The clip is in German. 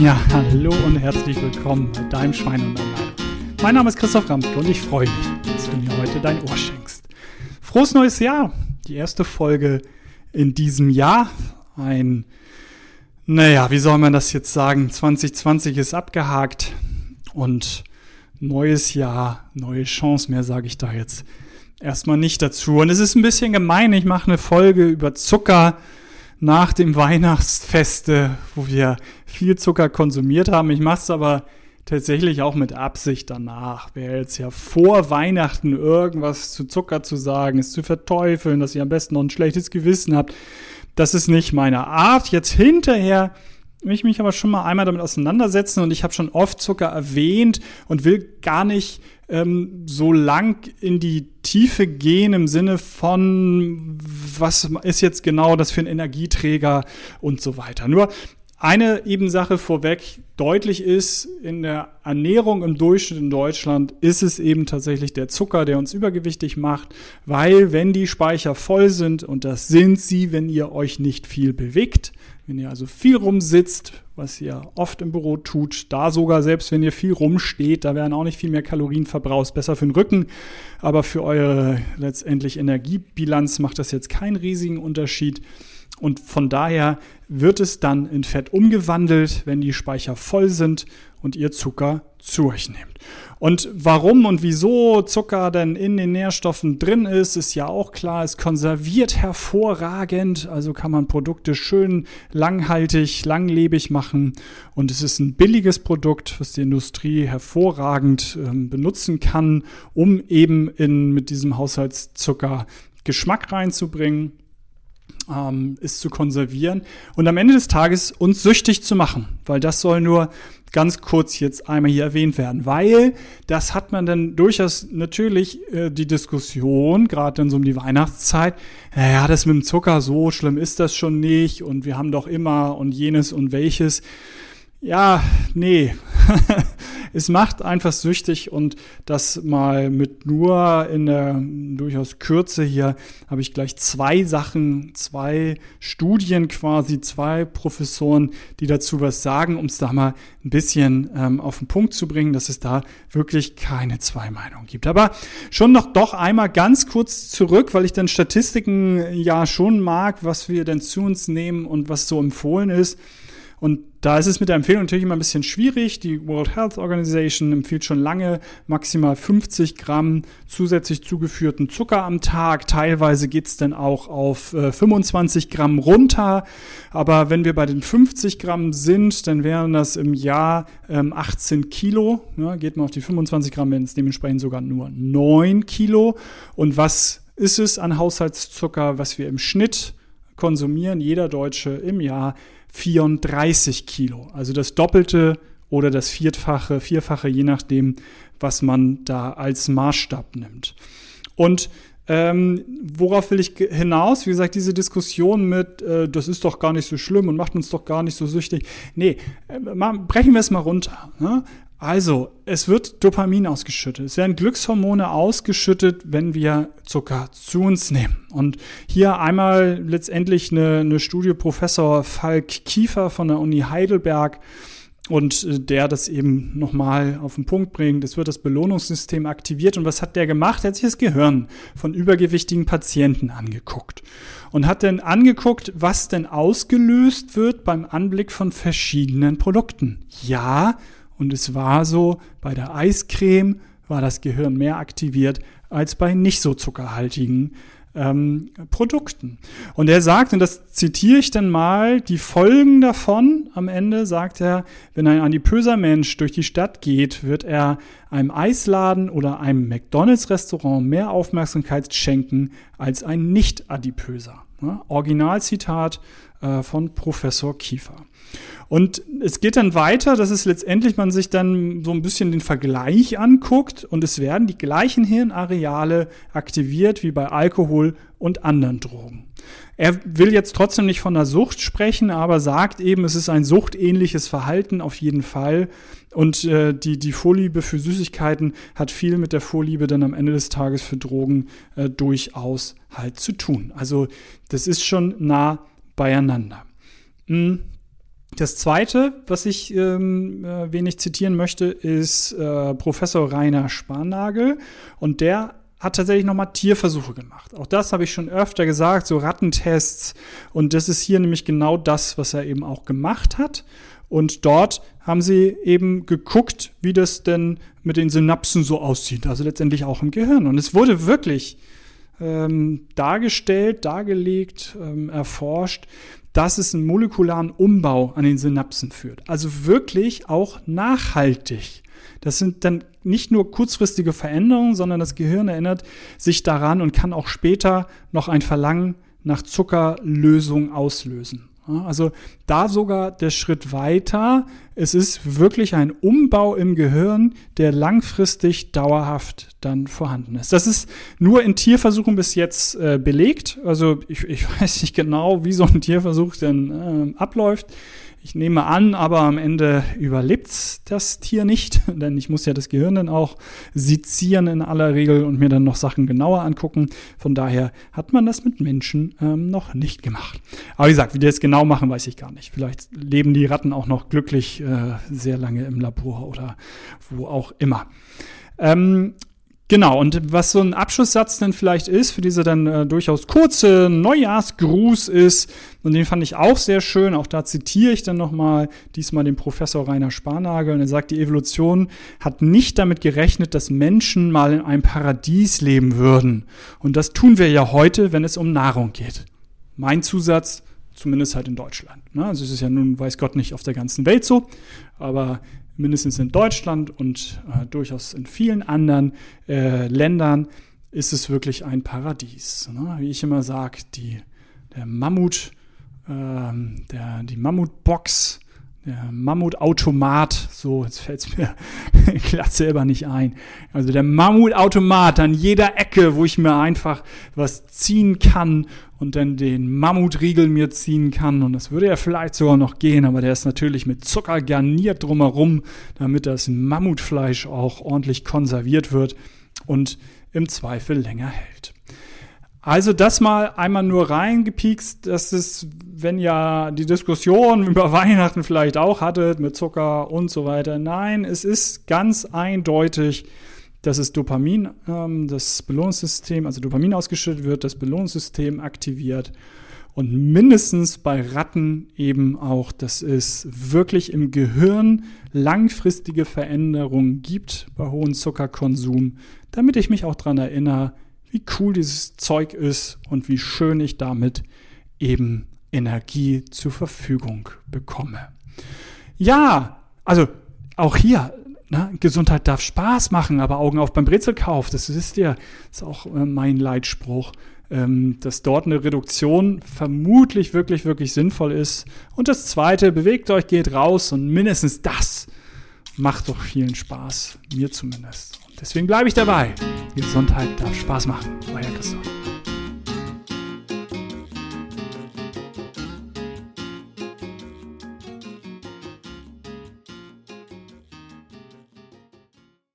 Ja, hallo und herzlich willkommen bei deinem Schwein und Allein. Mein Name ist Christoph Ramke und ich freue mich, dass du mir heute dein Ohr schenkst. Frohes neues Jahr! Die erste Folge in diesem Jahr. Ein, naja, wie soll man das jetzt sagen? 2020 ist abgehakt und neues Jahr, neue Chance, mehr sage ich da jetzt erstmal nicht dazu. Und es ist ein bisschen gemein, ich mache eine Folge über Zucker nach dem Weihnachtsfeste, wo wir viel Zucker konsumiert haben. Ich mache es aber tatsächlich auch mit Absicht danach. Wäre jetzt ja vor Weihnachten irgendwas zu Zucker zu sagen, es zu verteufeln, dass ihr am besten noch ein schlechtes Gewissen habt. Das ist nicht meine Art. Jetzt hinterher will ich mich aber schon mal einmal damit auseinandersetzen und ich habe schon oft Zucker erwähnt und will gar nicht ähm, so lang in die Tiefe gehen im Sinne von, was ist jetzt genau das für ein Energieträger und so weiter. Nur eine eben Sache vorweg deutlich ist, in der Ernährung im Durchschnitt in Deutschland ist es eben tatsächlich der Zucker, der uns übergewichtig macht, weil wenn die Speicher voll sind, und das sind sie, wenn ihr euch nicht viel bewegt, wenn ihr also viel rumsitzt, was ihr oft im Büro tut, da sogar selbst wenn ihr viel rumsteht, da werden auch nicht viel mehr Kalorien verbraucht, besser für den Rücken, aber für eure letztendlich Energiebilanz macht das jetzt keinen riesigen Unterschied. Und von daher wird es dann in Fett umgewandelt, wenn die Speicher voll sind und ihr Zucker zu euch nehmt. Und warum und wieso Zucker denn in den Nährstoffen drin ist, ist ja auch klar. Es konserviert hervorragend, also kann man Produkte schön langhaltig, langlebig machen. Und es ist ein billiges Produkt, was die Industrie hervorragend äh, benutzen kann, um eben in, mit diesem Haushaltszucker Geschmack reinzubringen ähm, ist zu konservieren und am Ende des Tages uns süchtig zu machen, weil das soll nur ganz kurz jetzt einmal hier erwähnt werden, weil das hat man dann durchaus natürlich äh, die Diskussion, gerade dann so um die Weihnachtszeit, naja, das mit dem Zucker, so schlimm ist das schon nicht und wir haben doch immer und jenes und welches. Ja, nee. es macht einfach süchtig und das mal mit nur in der durchaus Kürze hier habe ich gleich zwei Sachen, zwei Studien quasi, zwei Professoren, die dazu was sagen, um es da mal ein bisschen ähm, auf den Punkt zu bringen, dass es da wirklich keine zwei Meinungen gibt. Aber schon noch doch einmal ganz kurz zurück, weil ich dann Statistiken ja schon mag, was wir denn zu uns nehmen und was so empfohlen ist. Und da ist es mit der Empfehlung natürlich immer ein bisschen schwierig. Die World Health Organization empfiehlt schon lange maximal 50 Gramm zusätzlich zugeführten Zucker am Tag. Teilweise geht's dann auch auf äh, 25 Gramm runter. Aber wenn wir bei den 50 Gramm sind, dann wären das im Jahr ähm, 18 Kilo. Ja, geht man auf die 25 Gramm, wenn es dementsprechend sogar nur 9 Kilo. Und was ist es an Haushaltszucker, was wir im Schnitt konsumieren, jeder Deutsche im Jahr? 34 Kilo. Also das Doppelte oder das Vierfache, Vierfache, je nachdem, was man da als Maßstab nimmt. Und ähm, worauf will ich hinaus? Wie gesagt, diese Diskussion mit, äh, das ist doch gar nicht so schlimm und macht uns doch gar nicht so süchtig. Nee, äh, mal, brechen wir es mal runter. Ne? Also, es wird Dopamin ausgeschüttet. Es werden Glückshormone ausgeschüttet, wenn wir Zucker zu uns nehmen. Und hier einmal letztendlich eine, eine Studie Professor Falk Kiefer von der Uni Heidelberg und äh, der das eben nochmal auf den Punkt bringt. Es wird das Belohnungssystem aktiviert. Und was hat der gemacht? Er hat sich das Gehirn von übergewichtigen Patienten angeguckt und hat dann angeguckt, was denn ausgelöst wird beim Anblick von verschiedenen Produkten. Ja, und es war so, bei der Eiscreme war das Gehirn mehr aktiviert als bei nicht so zuckerhaltigen ähm, Produkten. Und er sagt, und das zitiere ich dann mal, die Folgen davon am Ende sagt er, wenn ein adipöser Mensch durch die Stadt geht, wird er einem Eisladen oder einem McDonalds-Restaurant mehr Aufmerksamkeit schenken als ein nicht-adipöser. Ja, Originalzitat äh, von Professor Kiefer. Und es geht dann weiter, dass es letztendlich man sich dann so ein bisschen den Vergleich anguckt und es werden die gleichen Hirnareale aktiviert wie bei Alkohol und anderen Drogen. Er will jetzt trotzdem nicht von der Sucht sprechen, aber sagt eben, es ist ein suchtähnliches Verhalten auf jeden Fall. Und äh, die, die Vorliebe für Süßigkeiten hat viel mit der Vorliebe dann am Ende des Tages für Drogen äh, durchaus halt zu tun. Also das ist schon nah beieinander. Hm. Das zweite, was ich ähm, äh, wenig zitieren möchte, ist äh, Professor Rainer Sparnagel. Und der hat tatsächlich nochmal Tierversuche gemacht. Auch das habe ich schon öfter gesagt, so Rattentests. Und das ist hier nämlich genau das, was er eben auch gemacht hat. Und dort haben sie eben geguckt, wie das denn mit den Synapsen so aussieht. Also letztendlich auch im Gehirn. Und es wurde wirklich ähm, dargestellt, dargelegt, ähm, erforscht, dass es einen molekularen Umbau an den Synapsen führt. Also wirklich auch nachhaltig. Das sind dann nicht nur kurzfristige Veränderungen, sondern das Gehirn erinnert sich daran und kann auch später noch ein Verlangen nach Zuckerlösung auslösen. Also da sogar der Schritt weiter. Es ist wirklich ein Umbau im Gehirn, der langfristig dauerhaft dann vorhanden ist. Das ist nur in Tierversuchen bis jetzt äh, belegt. Also ich, ich, weiß nicht genau, wie so ein Tierversuch denn äh, abläuft. Ich nehme an, aber am Ende überlebt das Tier nicht, denn ich muss ja das Gehirn dann auch sezieren in aller Regel und mir dann noch Sachen genauer angucken. Von daher hat man das mit Menschen ähm, noch nicht gemacht. Aber wie gesagt, wie die das genau machen, weiß ich gar nicht. Vielleicht leben die Ratten auch noch glücklich äh, sehr lange im Labor oder wo auch immer. Ähm, Genau, und was so ein Abschlusssatz denn vielleicht ist, für diese dann äh, durchaus kurze Neujahrsgruß ist, und den fand ich auch sehr schön, auch da zitiere ich dann nochmal diesmal den Professor Rainer Sparnagel, und er sagt, die Evolution hat nicht damit gerechnet, dass Menschen mal in einem Paradies leben würden. Und das tun wir ja heute, wenn es um Nahrung geht. Mein Zusatz, zumindest halt in Deutschland. Ne? Also es ist ja nun, weiß Gott nicht, auf der ganzen Welt so, aber mindestens in Deutschland und äh, durchaus in vielen anderen äh, Ländern ist es wirklich ein Paradies. Ne? Wie ich immer sage, die, der Mammut, ähm, der, die Mammutbox, der Mammutautomat, so, jetzt fällt es mir glatt selber nicht ein. Also der Mammutautomat an jeder Ecke, wo ich mir einfach was ziehen kann und dann den Mammutriegel mir ziehen kann. Und das würde ja vielleicht sogar noch gehen, aber der ist natürlich mit Zucker garniert drumherum, damit das Mammutfleisch auch ordentlich konserviert wird und im Zweifel länger hält. Also das mal einmal nur reingepiekst, dass es, wenn ja die Diskussion über Weihnachten vielleicht auch hattet mit Zucker und so weiter. Nein, es ist ganz eindeutig, dass es Dopamin, ähm, das Belohnungssystem, also Dopamin ausgeschüttet wird, das Belohnungssystem aktiviert und mindestens bei Ratten eben auch, dass es wirklich im Gehirn langfristige Veränderungen gibt bei hohem Zuckerkonsum, damit ich mich auch daran erinnere, wie cool dieses Zeug ist und wie schön ich damit eben Energie zur Verfügung bekomme. Ja, also auch hier, ne, Gesundheit darf Spaß machen, aber Augen auf beim Brezelkauf, das wisst ihr, ist auch äh, mein Leitspruch, ähm, dass dort eine Reduktion vermutlich wirklich, wirklich sinnvoll ist. Und das Zweite, bewegt euch, geht raus und mindestens das macht doch vielen Spaß, mir zumindest. Deswegen bleibe ich dabei. Gesundheit darf Spaß machen. Euer Christoph.